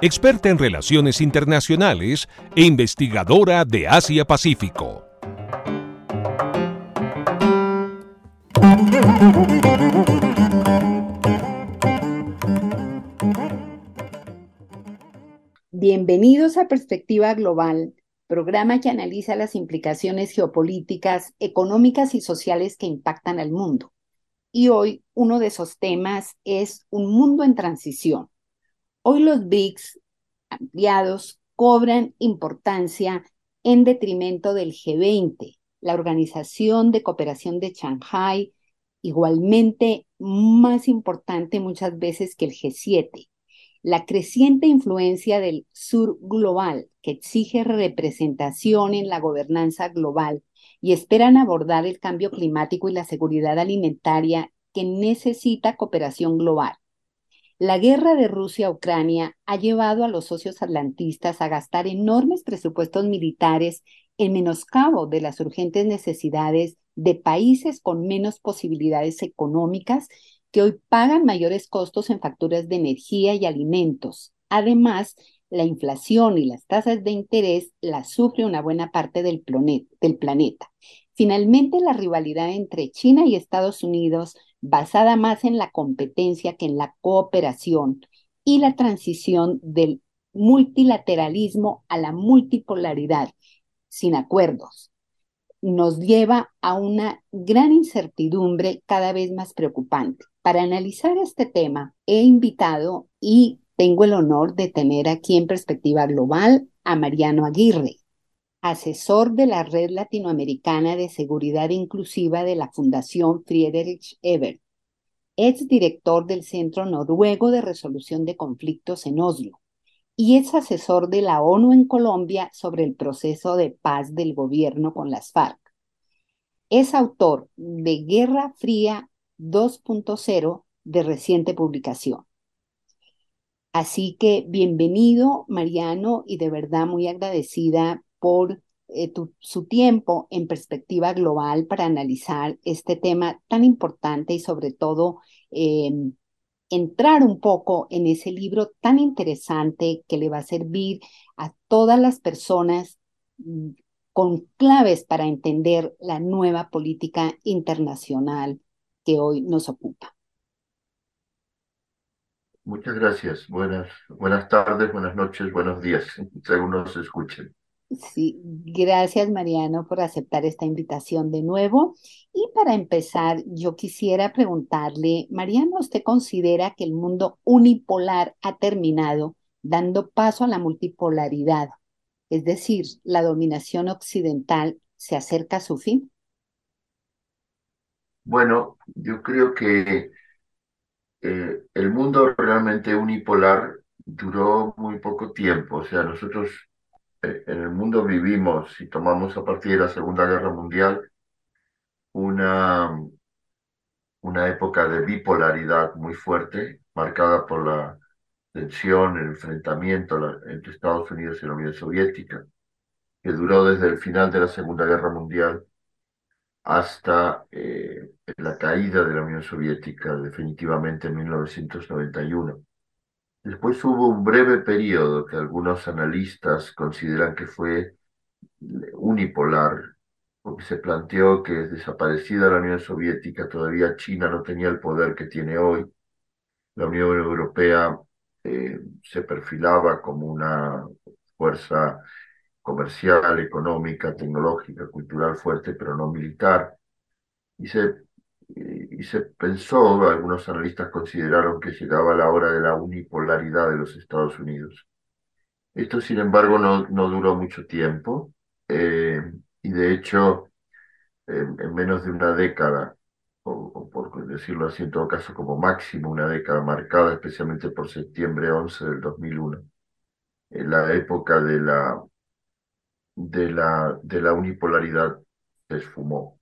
experta en relaciones internacionales e investigadora de Asia-Pacífico. Bienvenidos a Perspectiva Global, programa que analiza las implicaciones geopolíticas, económicas y sociales que impactan al mundo. Y hoy uno de esos temas es un mundo en transición. Hoy los BRICS ampliados cobran importancia en detrimento del G20, la Organización de Cooperación de Shanghai, igualmente más importante muchas veces que el G7 la creciente influencia del sur global, que exige representación en la gobernanza global y esperan abordar el cambio climático y la seguridad alimentaria que necesita cooperación global. La guerra de Rusia a Ucrania ha llevado a los socios atlantistas a gastar enormes presupuestos militares en menoscabo de las urgentes necesidades de países con menos posibilidades económicas que hoy pagan mayores costos en facturas de energía y alimentos. Además, la inflación y las tasas de interés las sufre una buena parte del, planeta. Finalmente, la rivalidad entre China y Estados Unidos, basada más en la competencia que en la cooperación, y la transición del multilateralismo a la multipolaridad, sin acuerdos, nos lleva a una gran incertidumbre cada vez más preocupante. Para analizar este tema, he invitado y tengo el honor de tener aquí en perspectiva global a Mariano Aguirre, asesor de la Red Latinoamericana de Seguridad Inclusiva de la Fundación Friedrich Ebert, ex director del Centro Noruego de Resolución de Conflictos en Oslo y es asesor de la ONU en Colombia sobre el proceso de paz del gobierno con las FARC. Es autor de Guerra Fría 2.0 de reciente publicación. Así que bienvenido, Mariano, y de verdad muy agradecida por eh, su tiempo en perspectiva global para analizar este tema tan importante y sobre todo em, entrar un poco en ese libro tan interesante que le va a servir a todas las personas mm, con claves para entender la nueva política internacional que hoy nos ocupa. Muchas gracias. Buenas, buenas tardes, buenas noches, buenos días, según nos escuchen. Sí, gracias Mariano por aceptar esta invitación de nuevo. Y para empezar, yo quisiera preguntarle, Mariano, ¿usted considera que el mundo unipolar ha terminado dando paso a la multipolaridad? Es decir, la dominación occidental se acerca a su fin. Bueno, yo creo que eh, el mundo realmente unipolar duró muy poco tiempo. O sea, nosotros en el mundo vivimos, si tomamos a partir de la Segunda Guerra Mundial, una, una época de bipolaridad muy fuerte, marcada por la tensión, el enfrentamiento entre Estados Unidos y la Unión Soviética, que duró desde el final de la Segunda Guerra Mundial hasta eh, la caída de la Unión Soviética definitivamente en 1991. Después hubo un breve periodo que algunos analistas consideran que fue unipolar, porque se planteó que desaparecida la Unión Soviética, todavía China no tenía el poder que tiene hoy. La Unión Europea eh, se perfilaba como una fuerza comercial, económica, tecnológica, cultural fuerte, pero no militar. Y se, y se pensó, algunos analistas consideraron que llegaba la hora de la unipolaridad de los Estados Unidos. Esto, sin embargo, no, no duró mucho tiempo eh, y de hecho, en menos de una década, o, o, por decirlo así, en todo caso como máximo una década marcada especialmente por septiembre 11 del 2001, en la época de la, de la, de la unipolaridad se esfumó.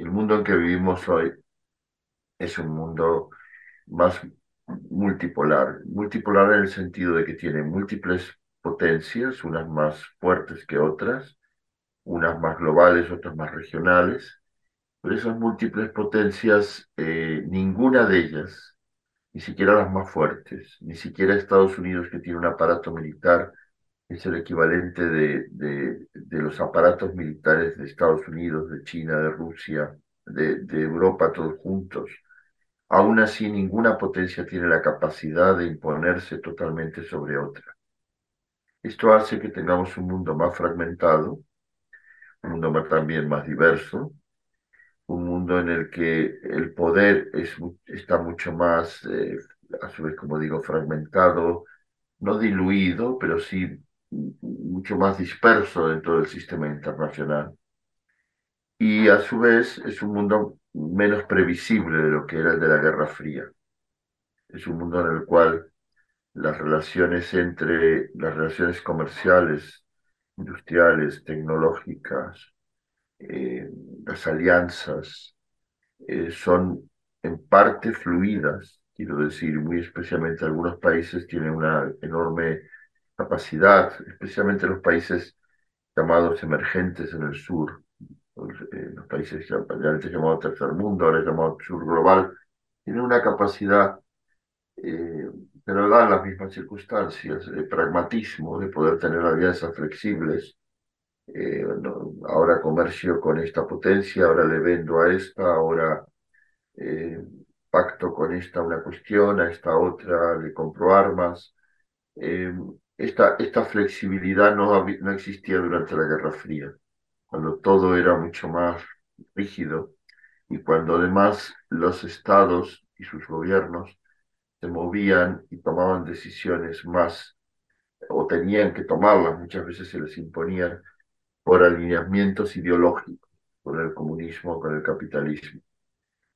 El mundo en que vivimos hoy es un mundo más multipolar, multipolar en el sentido de que tiene múltiples potencias, unas más fuertes que otras, unas más globales, otras más regionales, pero esas múltiples potencias, eh, ninguna de ellas, ni siquiera las más fuertes, ni siquiera Estados Unidos que tiene un aparato militar, es el equivalente de, de, de los aparatos militares de Estados Unidos, de China, de Rusia, de, de Europa, todos juntos. Aún así, ninguna potencia tiene la capacidad de imponerse totalmente sobre otra. Esto hace que tengamos un mundo más fragmentado, un mundo también más diverso, un mundo en el que el poder es, está mucho más, eh, a su vez, como digo, fragmentado, no diluido, pero sí mucho más disperso dentro del sistema internacional. Y a su vez es un mundo menos previsible de lo que era el de la Guerra Fría. Es un mundo en el cual las relaciones entre las relaciones comerciales, industriales, tecnológicas, eh, las alianzas eh, son en parte fluidas, quiero decir, muy especialmente algunos países tienen una enorme capacidad, especialmente los países llamados emergentes en el sur, eh, los países ya antes llamados tercer mundo, ahora llamados sur global, tienen una capacidad, eh, pero dan las mismas circunstancias, de pragmatismo, de poder tener alianzas flexibles. Eh, ahora comercio con esta potencia, ahora le vendo a esta, ahora eh, pacto con esta una cuestión, a esta otra le compro armas. Esta, esta flexibilidad no, no existía durante la Guerra Fría cuando todo era mucho más rígido y cuando además los estados y sus gobiernos se movían y tomaban decisiones más, o tenían que tomarlas, muchas veces se les imponían por alineamientos ideológicos, con el comunismo, con el capitalismo.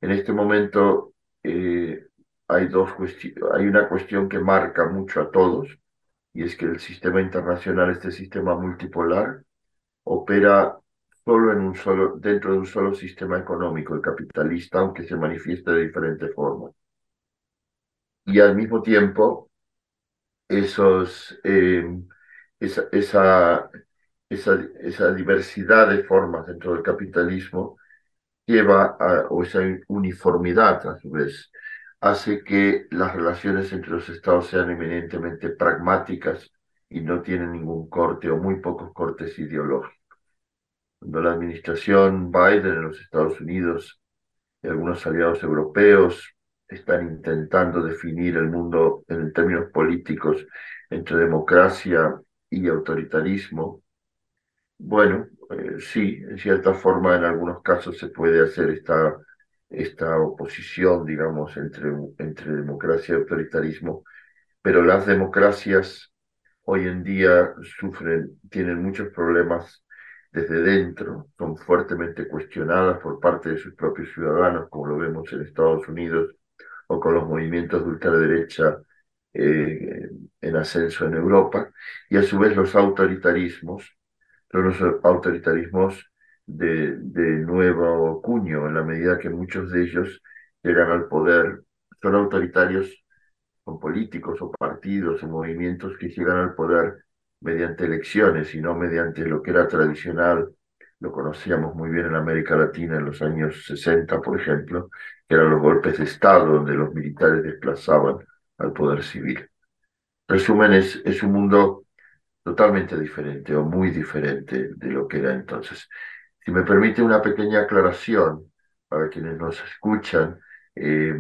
En este momento eh, hay, dos hay una cuestión que marca mucho a todos, y es que el sistema internacional, este sistema multipolar, opera solo en un solo, dentro de un solo sistema económico, el capitalista, aunque se manifieste de diferentes formas. Y al mismo tiempo, esos, eh, esa, esa, esa, esa, diversidad de formas dentro del capitalismo lleva a, o esa uniformidad a su vez, hace que las relaciones entre los estados sean eminentemente pragmáticas y no tienen ningún corte o muy pocos cortes ideológicos. Cuando la administración Biden en los Estados Unidos y algunos aliados europeos están intentando definir el mundo en términos políticos entre democracia y autoritarismo, bueno, eh, sí, en cierta forma en algunos casos se puede hacer esta, esta oposición, digamos, entre, entre democracia y autoritarismo, pero las democracias hoy en día sufren, tienen muchos problemas desde dentro, son fuertemente cuestionadas por parte de sus propios ciudadanos, como lo vemos en Estados Unidos o con los movimientos de ultraderecha eh, en ascenso en Europa, y a su vez los autoritarismos, los autoritarismos de, de nuevo cuño, en la medida que muchos de ellos llegan al poder, son autoritarios, son políticos o partidos o movimientos que llegan al poder mediante elecciones y no mediante lo que era tradicional, lo conocíamos muy bien en América Latina en los años 60, por ejemplo, que eran los golpes de Estado donde los militares desplazaban al poder civil. Resumen, es, es un mundo totalmente diferente o muy diferente de lo que era entonces. Si me permite una pequeña aclaración para quienes nos escuchan, eh,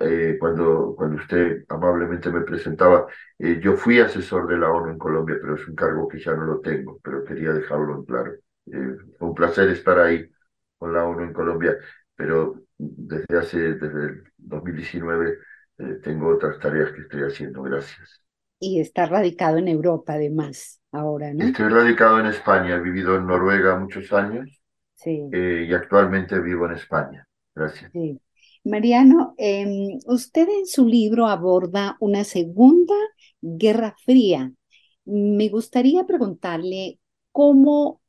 eh, cuando, cuando usted amablemente me presentaba, eh, yo fui asesor de la ONU en Colombia, pero es un cargo que ya no lo tengo, pero quería dejarlo en claro. un placer estar ahí con la ONU en Colombia, pero desde hace, desde el 2019, tengo otras tareas que estoy haciendo. Gracias. Y está radicado en Europa, además, ahora, ¿no? Estoy radicado en España, he vivido en Noruega muchos años sí. y actualmente vivo en España. Gracias. Sí. Mariano, em, usted en su libro aborda una segunda guerra fría me gustaría preguntarle cómo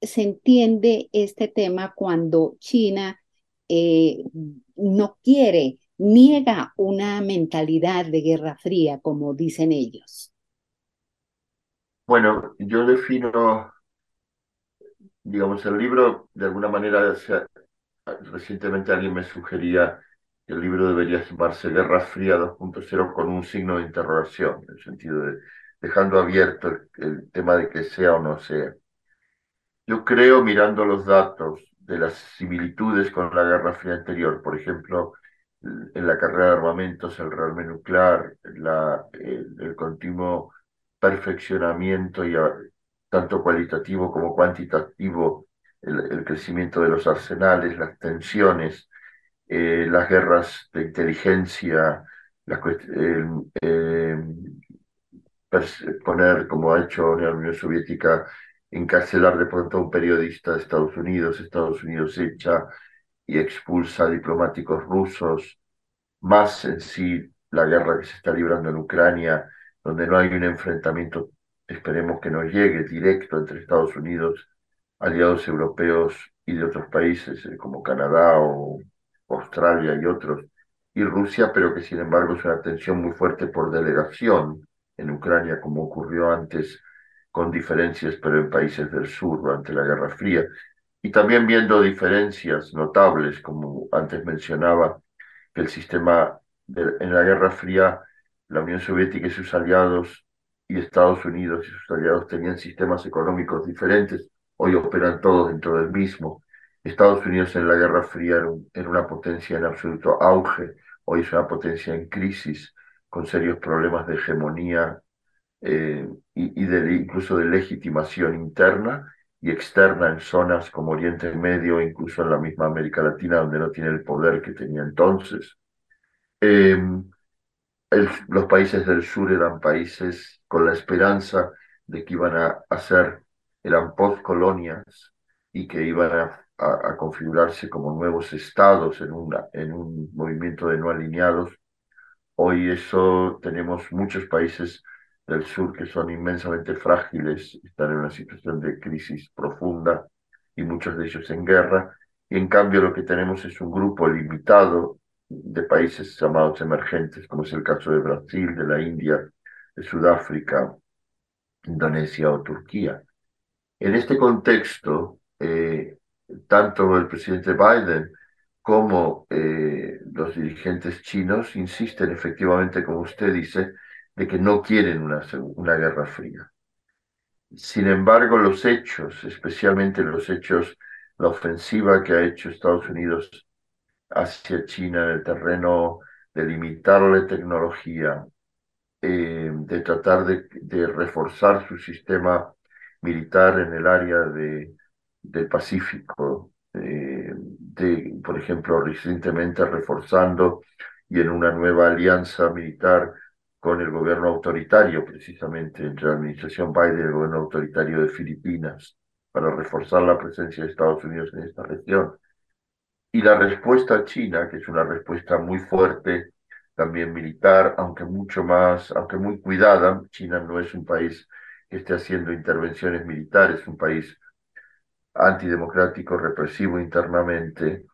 se entiende este tema cuando China eh, no quiere, niega una mentalidad de guerra fría, como dicen ellos. Bueno, yo defino, digamos, el libro, de alguna manera, recientemente alguien me sugería que el libro debería llamarse Guerra Fría 2.0 con un signo de interrogación, en el sentido de dejando abierto el tema de que sea o no sea. Yo creo, mirando los datos de las similitudes con la Guerra Fría anterior, por ejemplo, en la carrera de armamentos, el rearme nuclear, la, el, continuo perfeccionamiento y tanto cualitativo como cuantitativo, el, crecimiento de los arsenales, las tensiones, eh, las guerras de inteligencia, la, poner, como ha hecho la Unión Soviética, encarcelar de pronto a un periodista de Estados Unidos, Estados Unidos echa y expulsa a diplomáticos rusos, más en sí la guerra que se está librando en Ucrania, donde no hay un enfrentamiento, esperemos que no llegue directo entre Estados Unidos, aliados europeos y de otros países eh, como Canadá o Australia y otros, y Rusia, pero que sin embargo es una tensión muy fuerte por delegación en Ucrania, como ocurrió antes con diferencias, pero en países del sur durante la Guerra Fría. Y también viendo diferencias notables, como antes mencionaba, que el sistema en la Guerra Fría, la Unión Soviética y sus aliados y Estados Unidos y sus aliados tenían sistemas económicos diferentes, hoy operan todos dentro del mismo. Estados Unidos en la Guerra Fría era, una potencia en absoluto auge, hoy es una potencia en crisis, con serios problemas de hegemonía eh, y, de, incluso de legitimación interna y externa en zonas como Oriente Medio, incluso en la misma América Latina, donde no tiene el poder que tenía entonces. Em, los países del sur eran países con la esperanza de que iban a, hacer eran post-colonias y que iban a, a, configurarse como nuevos estados en, una, en un movimiento de no alineados Hoy eso tenemos muchos países del sur que son inmensamente frágiles, están en una situación de crisis profunda y muchos de ellos en guerra. Y en cambio lo que tenemos es un grupo limitado de países llamados emergentes, como es el caso de Brasil, de la India, de Sudáfrica, Indonesia o Turquía. En este contexto, eh, tanto el presidente Biden cómo eh, los dirigentes chinos insisten efectivamente, como usted dice, de que no quieren una, una guerra fría. Sin embargo, los hechos, especialmente los hechos, la ofensiva que ha hecho Estados Unidos hacia China en el terreno de limitarle tecnología, eh, de tratar de, de, reforzar su sistema militar en el área de, del Pacífico, eh, de, por ejemplo, recientemente reforzando y en una nueva alianza militar con el gobierno autoritario, precisamente entre la administración Biden y el gobierno autoritario de Filipinas, para reforzar la presencia de Estados Unidos en esta región. Y la respuesta china, que es una respuesta muy fuerte, también militar, aunque mucho más, aunque muy cuidada, China no es un país que esté haciendo intervenciones militares, es un país antidemocrático, represivo internamente,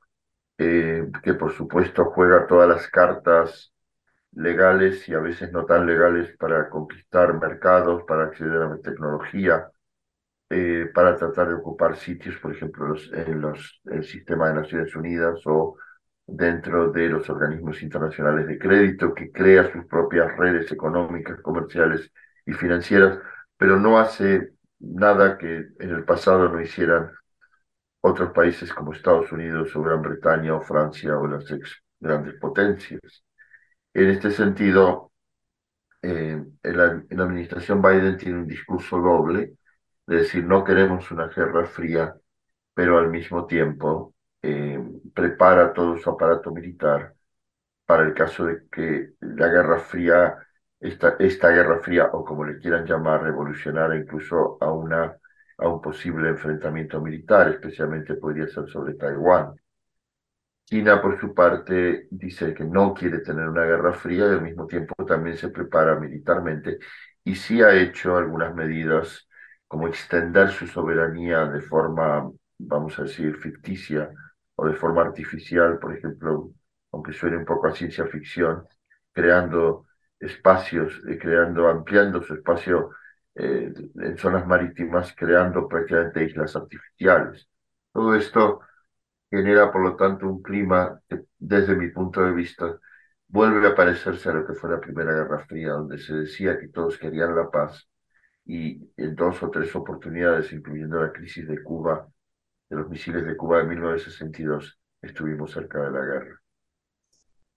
eh, que por supuesto juega todas las cartas legales y a veces no tan legales para conquistar mercados, para acceder a la tecnología, eh, para tratar de ocupar sitios, por ejemplo, en los, el sistema de Naciones Unidas o dentro de los organismos internacionales de crédito, que crea sus propias redes económicas, comerciales y financieras, pero no hace nada que en el pasado no hicieran otros países como Estados Unidos o Gran Bretaña o Francia o las ex grandes potencias. En este sentido, eh, la, administración Biden tiene un discurso doble, de decir no queremos una guerra fría, pero al mismo tiempo eh, prepara todo su aparato militar para el caso de que la guerra fría esta, esta guerra fría, o como le quieran llamar, revolucionar incluso a, una, a un posible enfrentamiento militar, especialmente podría ser sobre Taiwán. China, por su parte, dice que no quiere tener una guerra fría y al mismo tiempo también se prepara militarmente y sí ha hecho algunas medidas como extender su soberanía de forma, vamos a decir, ficticia o de forma artificial, por ejemplo, aunque suene un poco a ciencia ficción, creando espacios, eh, creando, ampliando su espacio eh, en zonas marítimas, creando prácticamente islas artificiales. Todo esto genera, por lo tanto, un clima que, desde mi punto de vista, vuelve a parecerse a lo que fue la Primera Guerra Fría, donde se decía que todos querían la paz y en dos o tres oportunidades, incluyendo la crisis de Cuba, de los misiles de Cuba de 1962, estuvimos cerca de la guerra.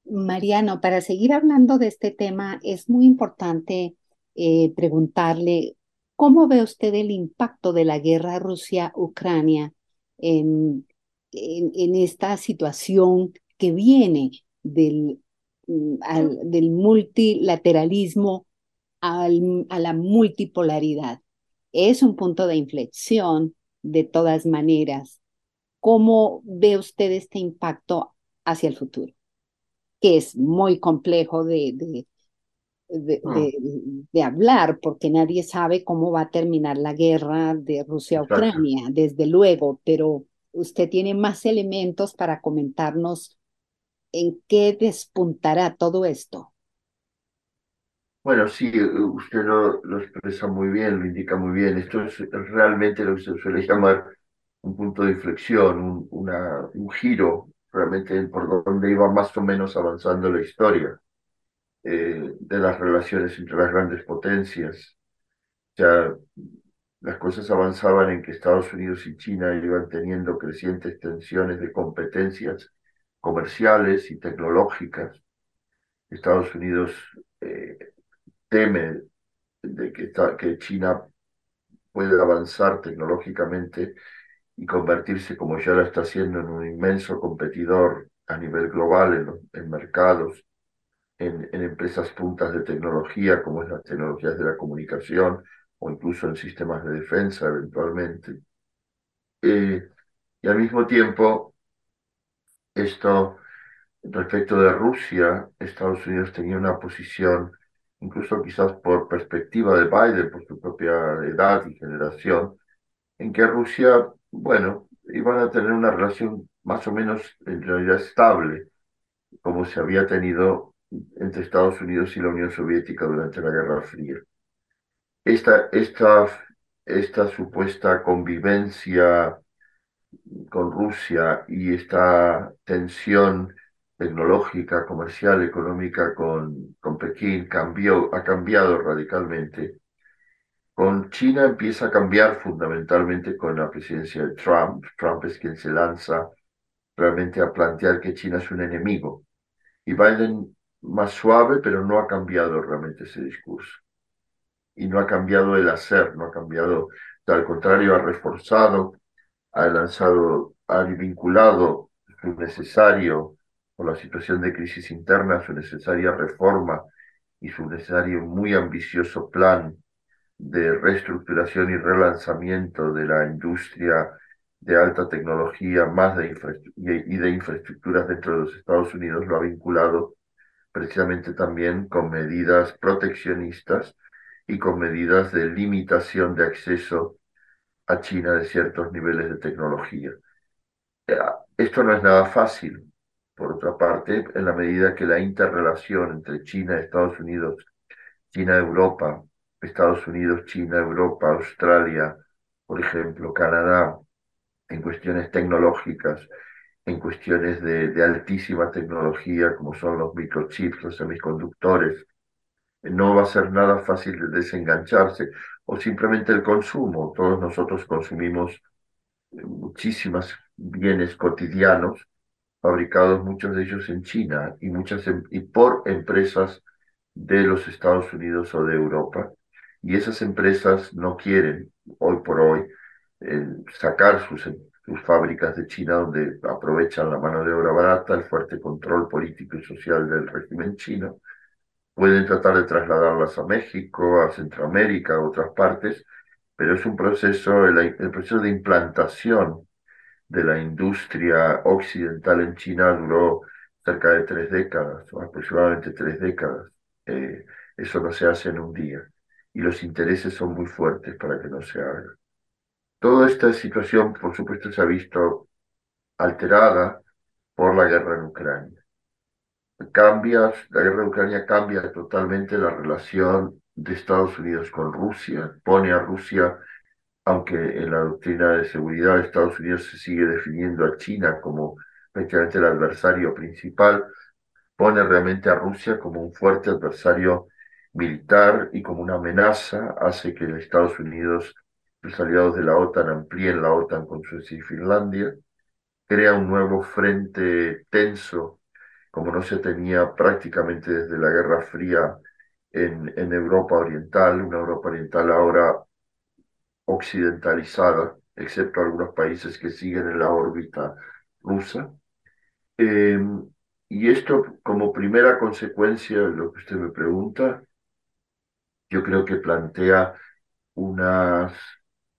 Mariano, para seguir hablando de este tema, es muy importante eh, preguntarle cómo ve usted el impacto de la guerra Rusia-Ucrania en, en, esta situación que viene del, mm, del multilateralismo a la multipolaridad. Es un punto de inflexión de todas maneras. ¿Cómo ve usted este impacto hacia el futuro? Que es muy complejo de, de, de, ah. hablar porque nadie sabe cómo va a terminar la guerra de Rusia-Ucrania, desde luego, pero usted tiene más elementos para comentarnos en qué despuntará todo esto. Bueno, sí, usted lo, lo, expresa muy bien, lo indica muy bien. Esto es realmente lo que se suele llamar un punto de inflexión, un, una, un giro realmente por donde iba más o menos avanzando la historia eh, de las relaciones entre las grandes potencias. Ya las cosas avanzaban en que Estados Unidos y China iban teniendo crecientes tensiones de competencias comerciales y tecnológicas. Estados Unidos eh, teme de que, China puede avanzar tecnológicamente y convertirse, como ya lo está haciendo, en un inmenso competidor a nivel global en, mercados, en, empresas puntas de tecnología, como es las tecnologías de la comunicación o incluso en sistemas de defensa eventualmente. Eh, y al mismo tiempo, esto respecto de Rusia, Estados Unidos tenía una posición incluso quizás por perspectiva de Biden, por su propia edad y generación, en que Rusia, bueno, iban a tener una relación más o menos en realidad estable, como se había tenido entre Estados Unidos y la Unión Soviética durante la Guerra Fría. Esta, esta, esta supuesta convivencia con Rusia y esta tensión tecnológica, comercial, económica con, con Pekín cambió, ha cambiado radicalmente. Con China empieza a cambiar fundamentalmente con la presidencia de Trump. Trump es quien se lanza realmente a plantear que China es un enemigo. Y Biden más suave, pero no ha cambiado realmente ese discurso. Y no ha cambiado el hacer, no ha cambiado, al contrario, ha reforzado, ha lanzado, ha vinculado su necesario la situación de crisis interna, su necesaria reforma y su necesario muy ambicioso plan de reestructuración y relanzamiento de la industria de alta tecnología más de y de infraestructuras dentro de los Estados Unidos lo ha vinculado precisamente también con medidas proteccionistas y con medidas de limitación de acceso a China de ciertos niveles de tecnología. Eh, esto no es nada fácil, por otra parte, en la medida que la interrelación entre China Estados Unidos, China-Europa, Estados Unidos, China, Europa, Australia, por ejemplo, Canadá, en cuestiones tecnológicas, en cuestiones de, altísima tecnología, como son los microchips, los semiconductores, no va a ser nada fácil de desengancharse, o simplemente el consumo. Todos nosotros consumimos muchísimos bienes cotidianos fabricados muchos de ellos en China y, muchas, em, y por empresas de los Estados Unidos o de Europa. Y esas empresas no quieren, hoy por hoy, sacar sus, sus fábricas de China donde aprovechan la mano de obra barata, el fuerte control político y social del régimen chino. Pueden tratar de trasladarlas a México, a Centroamérica, a otras partes, pero es un proceso, el proceso de implantación de la industria occidental en China duró cerca de tres décadas, aproximadamente tres décadas. Eh, eso no se hace en un día. y los intereses son muy fuertes para que no se haga. Toda esta situación, por supuesto, se ha visto alterada por la guerra en Ucrania. Cambia, la guerra en Ucrania cambia totalmente la relación de Estados Unidos con Rusia, pone a Rusia, aunque en la doctrina de seguridad de Estados Unidos se sigue definiendo a China como prácticamente el adversario principal, pone realmente a Rusia como un fuerte adversario militar y como una amenaza, hace que Estados Unidos, los aliados de la OTAN, amplíen la OTAN con Suecia y Finlandia, crea un nuevo frente tenso, como no se tenía prácticamente desde la Guerra Fría en, en Europa Oriental, una Europa Oriental ahora occidentalizada, excepto algunos países que siguen en la órbita rusa. Em, y esto, como primera consecuencia de lo que usted me pregunta, yo creo que plantea unas,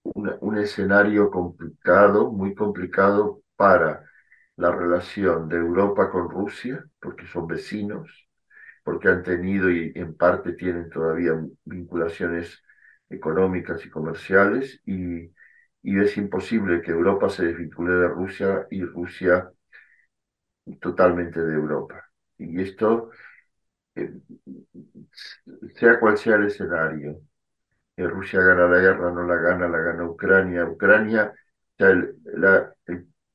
un escenario complicado, muy complicado para la relación de Europa con Rusia, porque son vecinos, porque han tenido y en parte tienen todavía vinculaciones económicas y comerciales, y, y es imposible que Europa se desvincule de Rusia y Rusia totalmente de Europa. Y esto, eh, sea cual sea el escenario, que Rusia gana la guerra, no la gana, la gana Ucrania, Ucrania, la,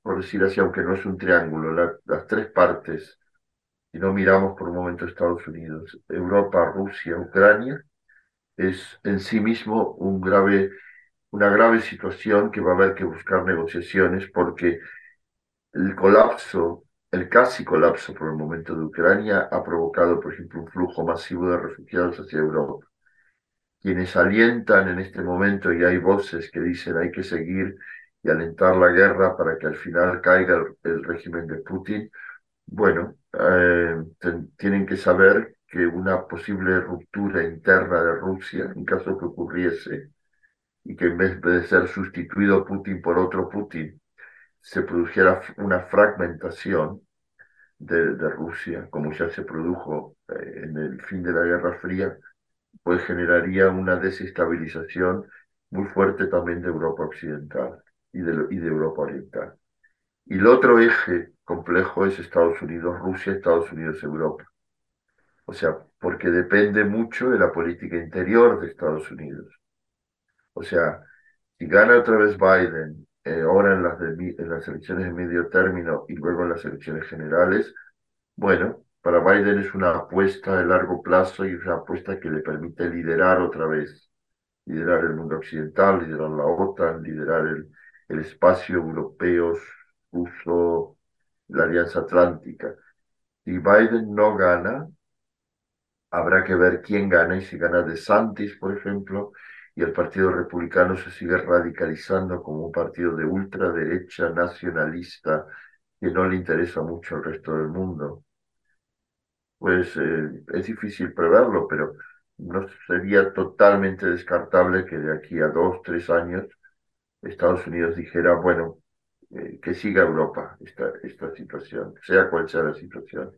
por decir así, aunque no es un triángulo, las tres partes, si no miramos por un momento Estados Unidos, Europa, Rusia, Ucrania, es en sí mismo un grave, una grave situación que va a haber que buscar negociaciones porque el colapso el casi colapso por el momento de Ucrania ha provocado, por ejemplo, un flujo masivo de refugiados hacia Europa. Quienes alientan en este momento, y hay voces que dicen hay que seguir y alentar la guerra para que al final caiga el, régimen de Putin, bueno, eh, tienen que saber que una posible ruptura interna de Rusia, en caso que ocurriese, y que en vez de ser sustituido Putin por otro Putin, se produjera una fragmentación de, Rusia, como ya se produjo eh, en el fin de la Guerra Fría, pues generaría una desestabilización muy fuerte también de Europa Occidental y de, y de Europa Oriental. Y el otro eje complejo es Estados Unidos, Rusia, Estados Unidos, Europa. O sea, porque depende mucho de la política interior de Estados Unidos. O sea, si gana otra vez Biden eh, ahora en las, en las elecciones de medio término y luego en las elecciones generales, bueno, para Biden es una apuesta de largo plazo y una apuesta que le permite liderar otra vez, liderar el mundo occidental, liderar la OTAN, liderar el, el espacio europeo, ruso, la Alianza Atlántica. Si Biden no gana, habrá que ver quién gana y si gana DeSantis, por ejemplo, y el Partido Republicano se sigue radicalizando como un partido de ultraderecha nacionalista que no le interesa mucho al resto del mundo. Pues eh, es difícil preverlo, pero no sería totalmente descartable que de aquí a dos, tres años Estados Unidos dijera, bueno, eh, que siga Europa esta, esta situación, sea cual sea la situación.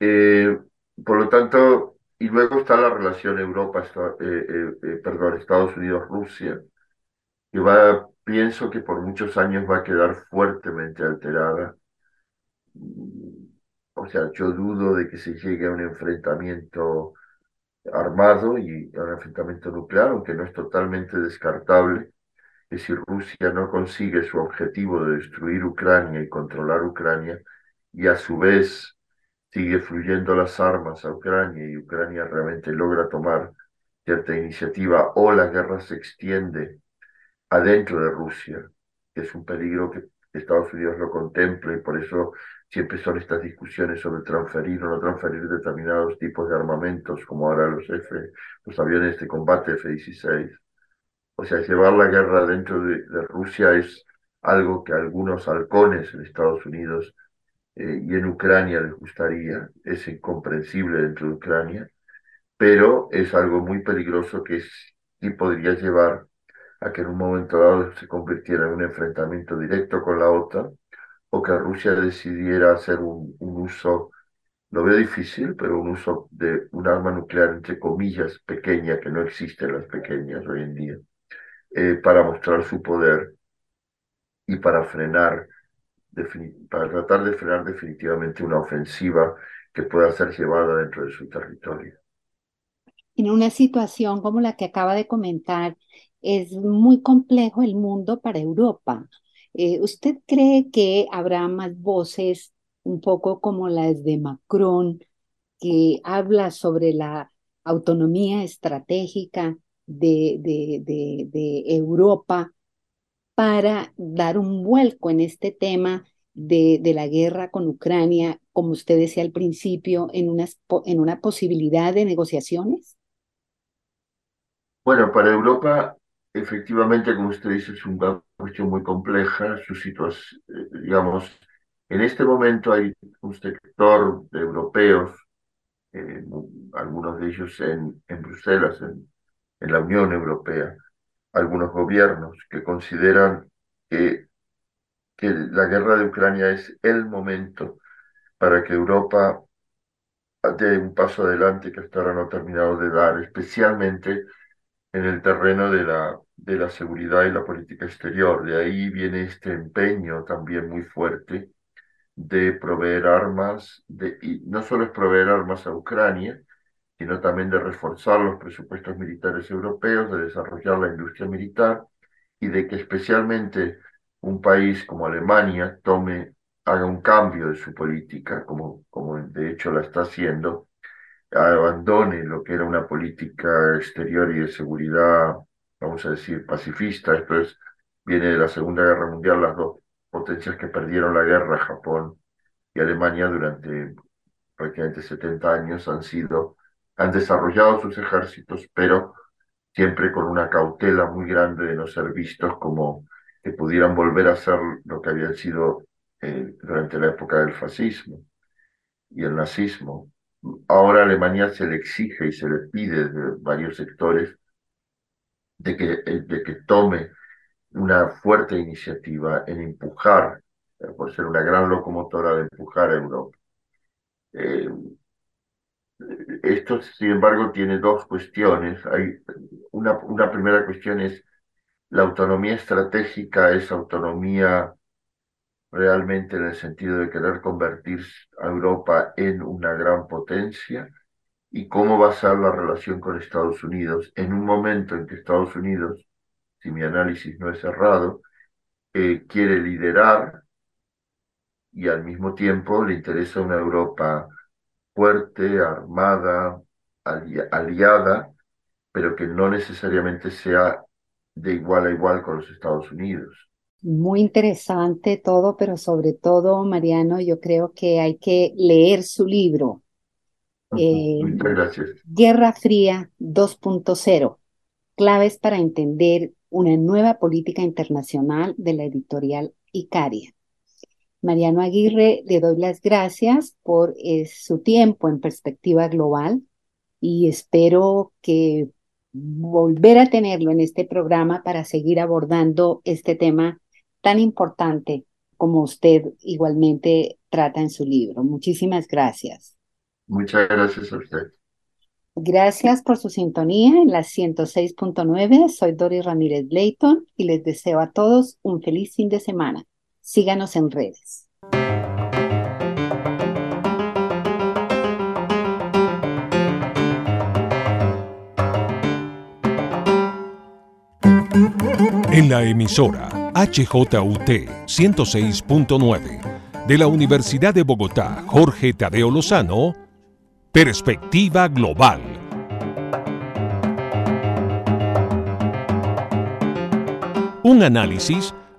Eh, por lo tanto, y luego está la relación Europa, eh, eh, eh, perdón, Estados Unidos-Rusia, que va, pienso que por muchos años va a quedar fuertemente alterada. Mm, o sea, yo dudo de que se llegue a un enfrentamiento armado y a un enfrentamiento nuclear, aunque no es totalmente descartable que si Rusia no consigue su objetivo de destruir Ucrania y controlar Ucrania, y a su vez sigue fluyendo las armas a Ucrania y Ucrania realmente logra tomar cierta iniciativa o la guerra se extiende adentro de Rusia, que es un peligro que Estados Unidos lo contempla y por eso siempre son estas discusiones sobre transferir o no transferir determinados tipos de armamentos, como ahora los F, los aviones de combate F-16. O sea, llevar la guerra dentro de, Rusia es algo que algunos halcones en Estados Unidos eh, y en Ucrania les gustaría, es incomprensible dentro de Ucrania, pero es algo muy peligroso que sí podría llevar a que en un momento dado se convirtiera en un enfrentamiento directo con la OTAN o que Rusia decidiera hacer un, uso lo veo difícil, pero un uso de un arma nuclear, entre comillas, pequeña, que no existen las pequeñas hoy en día, eh, para mostrar su poder y para frenar, para tratar de frenar definitivamente una ofensiva que pueda ser llevada dentro de su territorio. En una situación como la que acaba de comentar, es muy complejo el mundo para Europa. Eh, ¿Usted cree que habrá más voces un poco como las de Macron, que habla sobre la autonomía estratégica de, de, Europa para dar un vuelco en este tema de, la guerra con Ucrania, como usted decía al principio, en, unas, en una posibilidad de negociaciones? Bueno, para Europa, efectivamente, como usted dice, es una cuestión muy compleja. Su situación, digamos, en este momento hay un sector de europeos, eh, algunos de ellos en, en Bruselas, en, en la Unión Europea, algunos gobiernos que consideran que, la guerra de Ucrania es el momento para que Europa dé un paso adelante que hasta ahora no ha terminado de dar, especialmente en el terreno de la, de la seguridad y la política exterior. De ahí viene este empeño también muy fuerte de proveer armas, de, y no solo es proveer armas a Ucrania, sino también de reforzar los presupuestos militares europeos, de desarrollar la industria militar y de que especialmente un país como Alemania tome, haga un cambio de su política, como, como de hecho la está haciendo, abandone lo que era una política exterior y de seguridad, vamos a decir, pacifista. Esto es, viene de la Segunda Guerra Mundial, las dos potencias que perdieron la guerra, Japón y Alemania, durante prácticamente 70 años han sido, han desarrollado sus ejércitos, pero siempre con una cautela muy grande de no ser vistos como que pudieran volver a ser lo que habían sido eh, durante la época del fascismo y el nazismo. Ahora Alemania se le exige y se le pide de varios sectores de que, eh, de que tome una fuerte iniciativa en empujar, eh, por ser una gran locomotora de empujar a Europa. Eh, esto, sin embargo, tiene dos cuestiones. Hay una, una primera cuestión es la autonomía estratégica, es autonomía realmente en el sentido de querer convertir a Europa en una gran potencia y cómo va a ser la relación con Estados Unidos en un momento en que Estados Unidos, si mi análisis no es errado, eh, quiere liderar y al mismo tiempo le interesa una Europa fuerte, armada, aliada, pero que no necesariamente sea de igual a igual con los Estados Unidos. Muy interesante todo, pero sobre todo, Mariano, yo creo que hay que leer su libro. Eh, Muchas gracias. Guerra Fría 2.0, claves para entender una nueva política internacional de la editorial Icaria. Mariano Aguirre, le doy las gracias por eh, su tiempo en perspectiva global y espero que volver a tenerlo en este programa para seguir abordando este tema tan importante como usted igualmente trata en su libro. Muchísimas gracias. Muchas gracias a usted. Gracias por su sintonía en la 106.9. Soy Doris Ramírez Leighton y les deseo a todos un feliz fin de semana. Síganos en redes. En la emisora HJUT 106.9 de la Universidad de Bogotá, Jorge Tadeo Lozano, Perspectiva Global. Un análisis